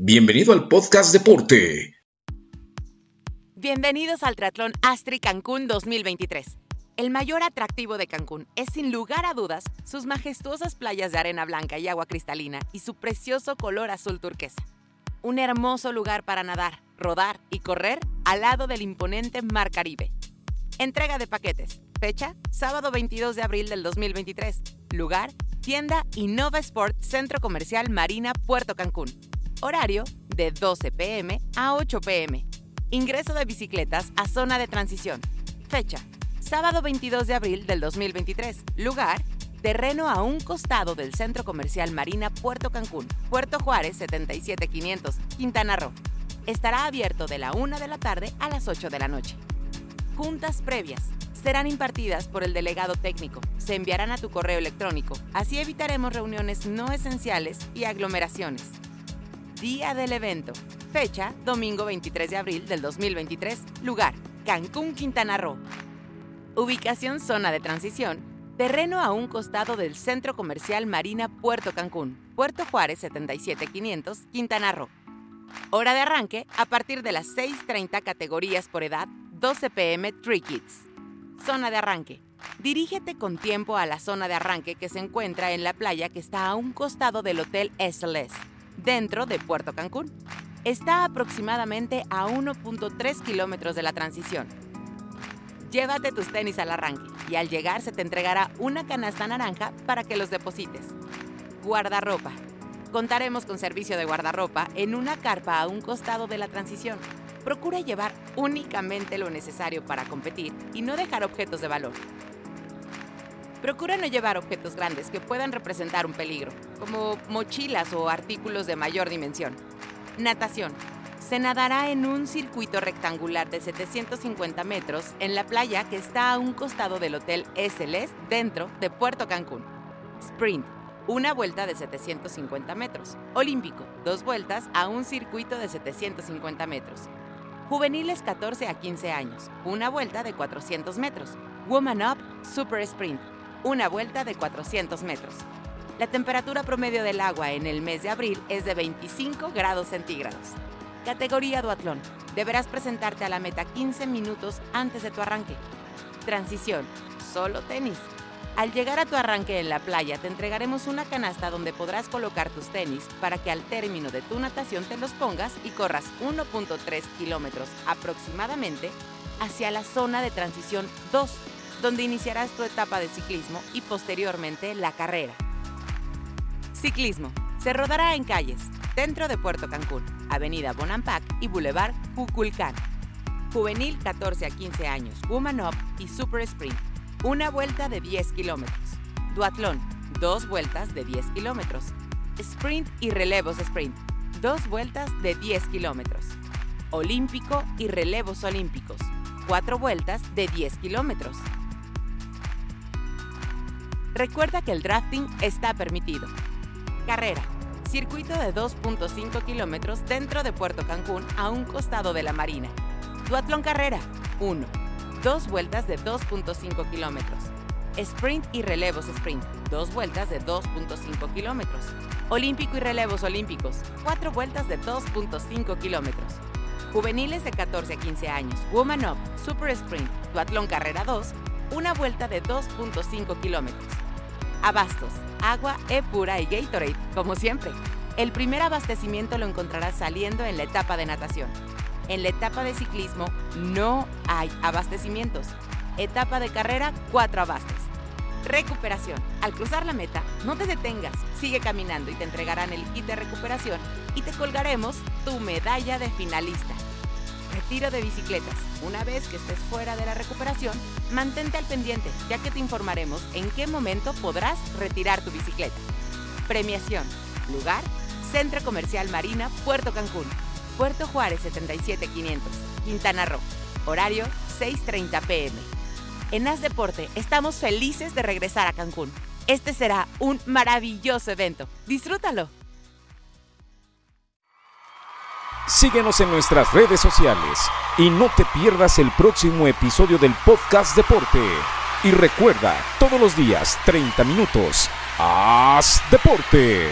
Bienvenido al podcast Deporte. Bienvenidos al Triatlón Astri Cancún 2023. El mayor atractivo de Cancún es sin lugar a dudas sus majestuosas playas de arena blanca y agua cristalina y su precioso color azul turquesa. Un hermoso lugar para nadar, rodar y correr al lado del imponente Mar Caribe. Entrega de paquetes. Fecha, sábado 22 de abril del 2023. Lugar, tienda Innova Sport Centro Comercial Marina Puerto Cancún. Horario de 12 pm a 8 pm. Ingreso de bicicletas a zona de transición. Fecha, sábado 22 de abril del 2023. Lugar, terreno a un costado del Centro Comercial Marina Puerto Cancún, Puerto Juárez 77500, Quintana Roo. Estará abierto de la 1 de la tarde a las 8 de la noche. Juntas previas serán impartidas por el delegado técnico. Se enviarán a tu correo electrónico. Así evitaremos reuniones no esenciales y aglomeraciones. Día del evento. Fecha, domingo 23 de abril del 2023. Lugar, Cancún, Quintana Roo. Ubicación, zona de transición. Terreno a un costado del Centro Comercial Marina Puerto Cancún, Puerto Juárez 77500, Quintana Roo. Hora de arranque a partir de las 6.30 categorías por edad, 12 pm Tree Kids. Zona de arranque. Dirígete con tiempo a la zona de arranque que se encuentra en la playa que está a un costado del Hotel SLS dentro de Puerto Cancún. Está aproximadamente a 1.3 kilómetros de la transición. Llévate tus tenis al arranque y al llegar se te entregará una canasta naranja para que los deposites. Guardarropa. Contaremos con servicio de guardarropa en una carpa a un costado de la transición. Procura llevar únicamente lo necesario para competir y no dejar objetos de valor. Procura no llevar objetos grandes que puedan representar un peligro, como mochilas o artículos de mayor dimensión. Natación. Se nadará en un circuito rectangular de 750 metros en la playa que está a un costado del Hotel SLS dentro de Puerto Cancún. Sprint. Una vuelta de 750 metros. Olímpico. Dos vueltas a un circuito de 750 metros. Juveniles 14 a 15 años. Una vuelta de 400 metros. Woman Up Super Sprint una vuelta de 400 metros. La temperatura promedio del agua en el mes de abril es de 25 grados centígrados. Categoría duatlón. Deberás presentarte a la meta 15 minutos antes de tu arranque. Transición. Solo tenis. Al llegar a tu arranque en la playa te entregaremos una canasta donde podrás colocar tus tenis para que al término de tu natación te los pongas y corras 1.3 kilómetros aproximadamente hacia la zona de transición 2 donde iniciarás tu etapa de ciclismo y posteriormente la carrera. Ciclismo. Se rodará en calles, dentro de Puerto Cancún, Avenida Bonampak y Boulevard Cuculcán. Juvenil 14 a 15 años, Woman Up y Super Sprint. Una vuelta de 10 kilómetros. Duatlón. Dos vueltas de 10 kilómetros. Sprint y relevos sprint. Dos vueltas de 10 kilómetros. Olímpico y relevos olímpicos. Cuatro vueltas de 10 kilómetros. Recuerda que el drafting está permitido. Carrera. Circuito de 2.5 kilómetros dentro de Puerto Cancún a un costado de la marina. Duatlón Carrera. 1. Dos vueltas de 2.5 kilómetros. Sprint y relevos sprint. Dos vueltas de 2.5 kilómetros. Olímpico y relevos olímpicos. Cuatro vueltas de 2.5 kilómetros. Juveniles de 14 a 15 años. Woman Up. Super Sprint. Duatlón Carrera 2. Una vuelta de 2.5 kilómetros. Abastos, agua E pura y Gatorade, como siempre. El primer abastecimiento lo encontrarás saliendo en la etapa de natación. En la etapa de ciclismo no hay abastecimientos. Etapa de carrera, cuatro abastos. Recuperación. Al cruzar la meta, no te detengas, sigue caminando y te entregarán el kit de recuperación y te colgaremos tu medalla de finalista. Retiro de bicicletas. Una vez que estés fuera de la recuperación, mantente al pendiente, ya que te informaremos en qué momento podrás retirar tu bicicleta. Premiación. Lugar. Centro Comercial Marina, Puerto Cancún. Puerto Juárez 77500, Quintana Roo. Horario 6.30 pm. En As Deporte estamos felices de regresar a Cancún. Este será un maravilloso evento. Disfrútalo. Síguenos en nuestras redes sociales y no te pierdas el próximo episodio del podcast Deporte. Y recuerda, todos los días, 30 minutos, haz deporte.